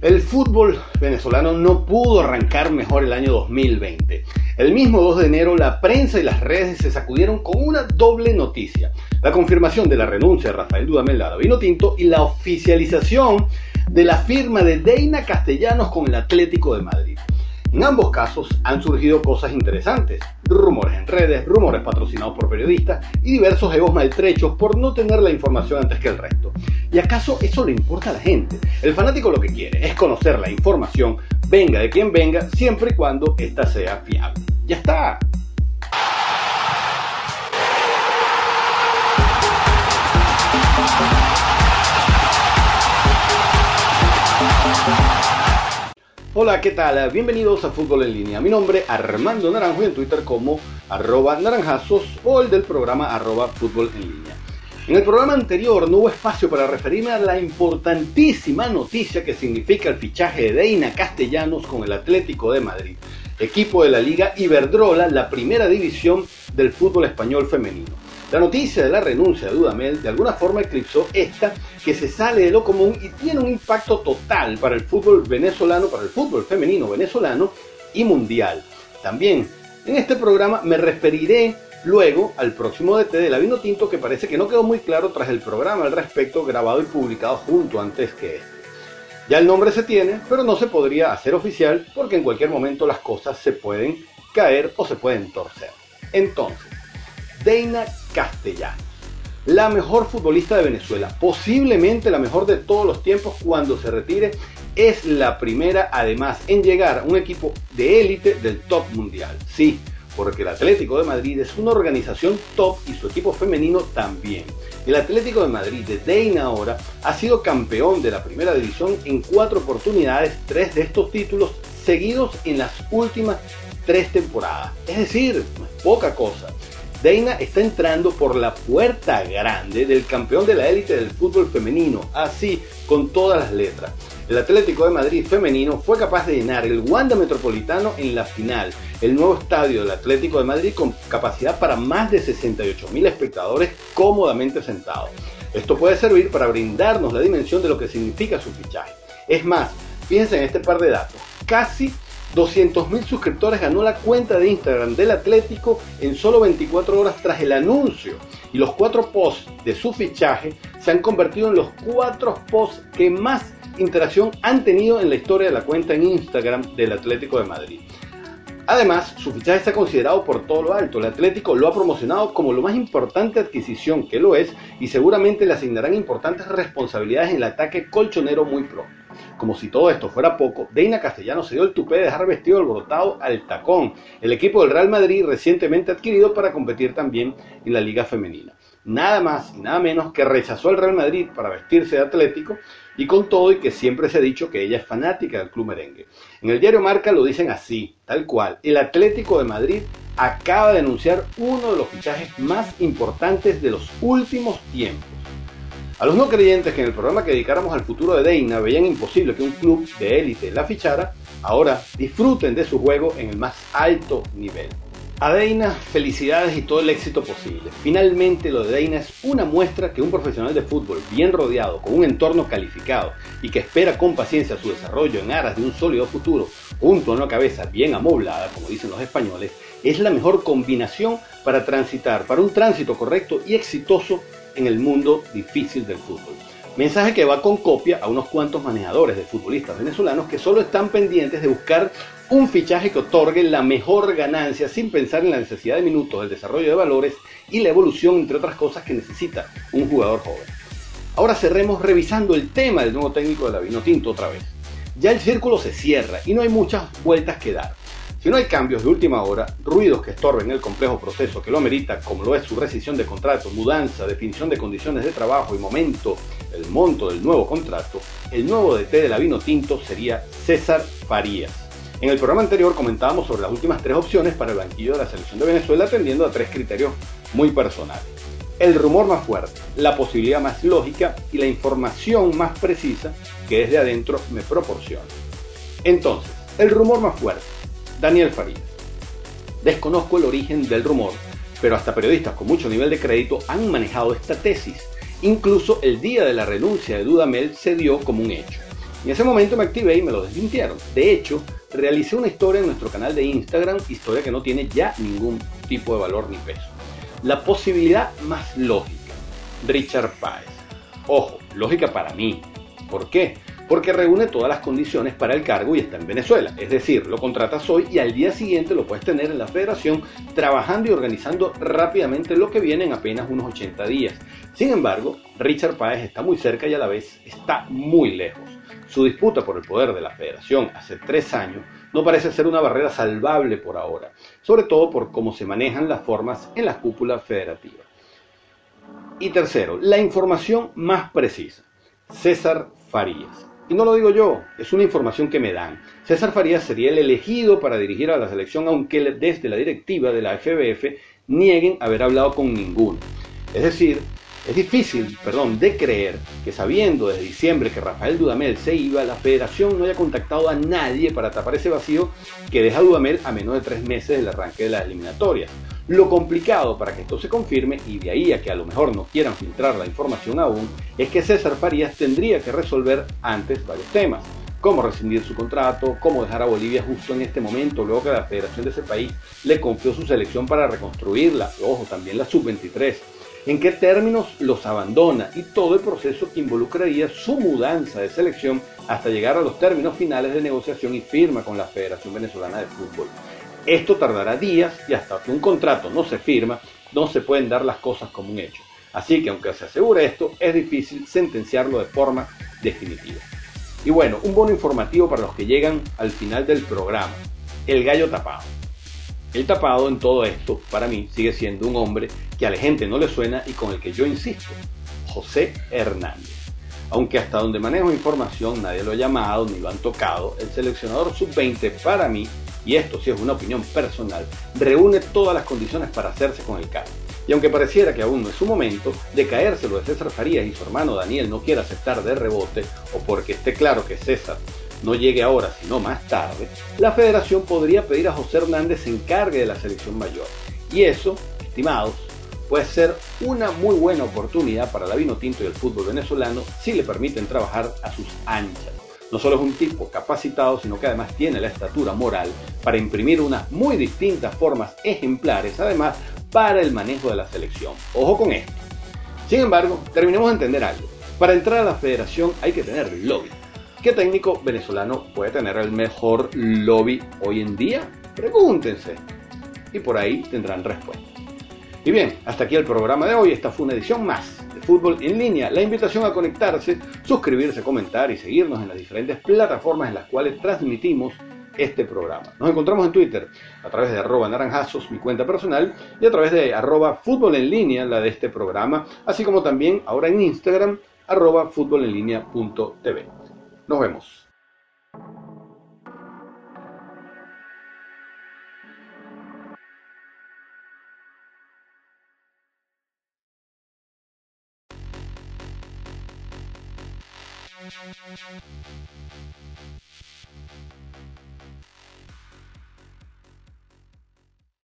El fútbol venezolano no pudo arrancar mejor el año 2020. El mismo 2 de enero la prensa y las redes se sacudieron con una doble noticia. La confirmación de la renuncia de Rafael Dudamel Lara Vino Tinto y la oficialización de la firma de Deina Castellanos con el Atlético de Madrid. En ambos casos han surgido cosas interesantes, rumores en redes, rumores patrocinados por periodistas y diversos egos maltrechos por no tener la información antes que el resto. ¿Y acaso eso le importa a la gente? El fanático lo que quiere es conocer la información, venga de quien venga, siempre y cuando ésta sea fiable. Ya está. Hola, ¿qué tal? Bienvenidos a Fútbol en Línea. Mi nombre Armando Naranjo y en Twitter como arroba naranjazos o el del programa arroba Fútbol en Línea. En el programa anterior no hubo espacio para referirme a la importantísima noticia que significa el fichaje de Deina Castellanos con el Atlético de Madrid, equipo de la Liga Iberdrola, la primera división del fútbol español femenino. La noticia de la renuncia de Dudamel de alguna forma eclipsó esta que se sale de lo común y tiene un impacto total para el fútbol venezolano, para el fútbol femenino venezolano y mundial. También en este programa me referiré luego al próximo DT de la Vino Tinto que parece que no quedó muy claro tras el programa al respecto grabado y publicado junto antes que este. Ya el nombre se tiene, pero no se podría hacer oficial porque en cualquier momento las cosas se pueden caer o se pueden torcer. Entonces, Deina Castellanos, la mejor futbolista de Venezuela, posiblemente la mejor de todos los tiempos cuando se retire, es la primera además en llegar a un equipo de élite del top mundial. Sí, porque el Atlético de Madrid es una organización top y su equipo femenino también. El Atlético de Madrid de Deina ahora ha sido campeón de la primera división en cuatro oportunidades, tres de estos títulos seguidos en las últimas tres temporadas. Es decir, poca cosa. Deina está entrando por la puerta grande del campeón de la élite del fútbol femenino, así con todas las letras. El Atlético de Madrid femenino fue capaz de llenar el Wanda Metropolitano en la final, el nuevo estadio del Atlético de Madrid con capacidad para más de 68 mil espectadores cómodamente sentados. Esto puede servir para brindarnos la dimensión de lo que significa su fichaje. Es más, fíjense en este par de datos. Casi 200.000 suscriptores ganó la cuenta de Instagram del Atlético en solo 24 horas tras el anuncio. Y los cuatro posts de su fichaje se han convertido en los cuatro posts que más interacción han tenido en la historia de la cuenta en Instagram del Atlético de Madrid. Además, su fichaje está considerado por todo lo alto. El Atlético lo ha promocionado como lo más importante adquisición que lo es y seguramente le asignarán importantes responsabilidades en el ataque colchonero muy pronto. Como si todo esto fuera poco, Deina Castellano se dio el tupé de dejar vestido alborotado al tacón, el equipo del Real Madrid recientemente adquirido para competir también en la Liga Femenina. Nada más y nada menos que rechazó al Real Madrid para vestirse de Atlético y con todo y que siempre se ha dicho que ella es fanática del club merengue. En el diario Marca lo dicen así, tal cual. El Atlético de Madrid acaba de anunciar uno de los fichajes más importantes de los últimos tiempos. A los no creyentes que en el programa que dedicáramos al futuro de Deina veían imposible que un club de élite la fichara, ahora disfruten de su juego en el más alto nivel. A Deina, felicidades y todo el éxito posible. Finalmente lo de Deina es una muestra que un profesional de fútbol bien rodeado, con un entorno calificado y que espera con paciencia su desarrollo en aras de un sólido futuro, junto a una cabeza bien amoblada, como dicen los españoles, es la mejor combinación para transitar, para un tránsito correcto y exitoso en el mundo difícil del fútbol. Mensaje que va con copia a unos cuantos manejadores de futbolistas venezolanos que solo están pendientes de buscar un fichaje que otorgue la mejor ganancia sin pensar en la necesidad de minutos, el desarrollo de valores y la evolución, entre otras cosas, que necesita un jugador joven. Ahora cerremos revisando el tema del nuevo técnico de la Vino Tinto otra vez. Ya el círculo se cierra y no hay muchas vueltas que dar. Si no hay cambios de última hora, ruidos que estorben el complejo proceso que lo amerita, como lo es su rescisión de contrato, mudanza, definición de condiciones de trabajo y momento, el monto del nuevo contrato, el nuevo DT de la Tinto sería César Farías. En el programa anterior comentábamos sobre las últimas tres opciones para el banquillo de la selección de Venezuela atendiendo a tres criterios muy personales. El rumor más fuerte, la posibilidad más lógica y la información más precisa que desde adentro me proporciona. Entonces, el rumor más fuerte Daniel Farías. Desconozco el origen del rumor, pero hasta periodistas con mucho nivel de crédito han manejado esta tesis. Incluso el día de la renuncia de Dudamel se dio como un hecho. En ese momento me activé y me lo desmintieron. De hecho, realicé una historia en nuestro canal de Instagram, historia que no tiene ya ningún tipo de valor ni peso. La posibilidad más lógica, Richard Páez. Ojo, lógica para mí. ¿Por qué? Porque reúne todas las condiciones para el cargo y está en Venezuela. Es decir, lo contratas hoy y al día siguiente lo puedes tener en la federación trabajando y organizando rápidamente lo que viene en apenas unos 80 días. Sin embargo, Richard Páez está muy cerca y a la vez está muy lejos. Su disputa por el poder de la federación hace tres años no parece ser una barrera salvable por ahora, sobre todo por cómo se manejan las formas en la cúpula federativa. Y tercero, la información más precisa. César Farías. Y no lo digo yo, es una información que me dan. César Farías sería el elegido para dirigir a la selección, aunque desde la directiva de la FBF nieguen haber hablado con ninguno. Es decir, es difícil, perdón, de creer que sabiendo desde diciembre que Rafael Dudamel se iba, la federación no haya contactado a nadie para tapar ese vacío que deja a Dudamel a menos de tres meses del arranque de la eliminatoria. Lo complicado para que esto se confirme, y de ahí a que a lo mejor no quieran filtrar la información aún, es que César Farías tendría que resolver antes varios temas. Cómo rescindir su contrato, cómo dejar a Bolivia justo en este momento, luego que la federación de ese país le confió su selección para reconstruirla, ojo, también la sub-23 en qué términos los abandona y todo el proceso que involucraría su mudanza de selección hasta llegar a los términos finales de negociación y firma con la Federación Venezolana de Fútbol. Esto tardará días y hasta que un contrato no se firma, no se pueden dar las cosas como un hecho. Así que aunque se asegure esto, es difícil sentenciarlo de forma definitiva. Y bueno, un bono informativo para los que llegan al final del programa. El gallo tapado. El tapado en todo esto, para mí, sigue siendo un hombre que a la gente no le suena y con el que yo insisto, José Hernández. Aunque hasta donde manejo información nadie lo ha llamado ni lo han tocado, el seleccionador sub-20 para mí, y esto sí es una opinión personal, reúne todas las condiciones para hacerse con el cargo. Y aunque pareciera que aún no es su momento, de caérselo de César Farías y su hermano Daniel no quiera aceptar de rebote, o porque esté claro que César no llegue ahora, sino más tarde, la federación podría pedir a José Hernández se encargue de la selección mayor. Y eso, estimados, puede ser una muy buena oportunidad para la vino tinto y el fútbol venezolano si le permiten trabajar a sus anchas. No solo es un tipo capacitado, sino que además tiene la estatura moral para imprimir unas muy distintas formas ejemplares, además para el manejo de la selección. Ojo con esto. Sin embargo, terminemos de entender algo. Para entrar a la federación hay que tener lobby. ¿Qué técnico venezolano puede tener el mejor lobby hoy en día? Pregúntense. Y por ahí tendrán respuesta. Y bien, hasta aquí el programa de hoy. Esta fue una edición más Fútbol en línea. La invitación a conectarse, suscribirse, comentar y seguirnos en las diferentes plataformas en las cuales transmitimos este programa. Nos encontramos en Twitter a través de arroba naranjazos, mi cuenta personal, y a través de arroba fútbol en línea, la de este programa, así como también ahora en Instagram, arroba fútbol en línea punto TV. Nos vemos.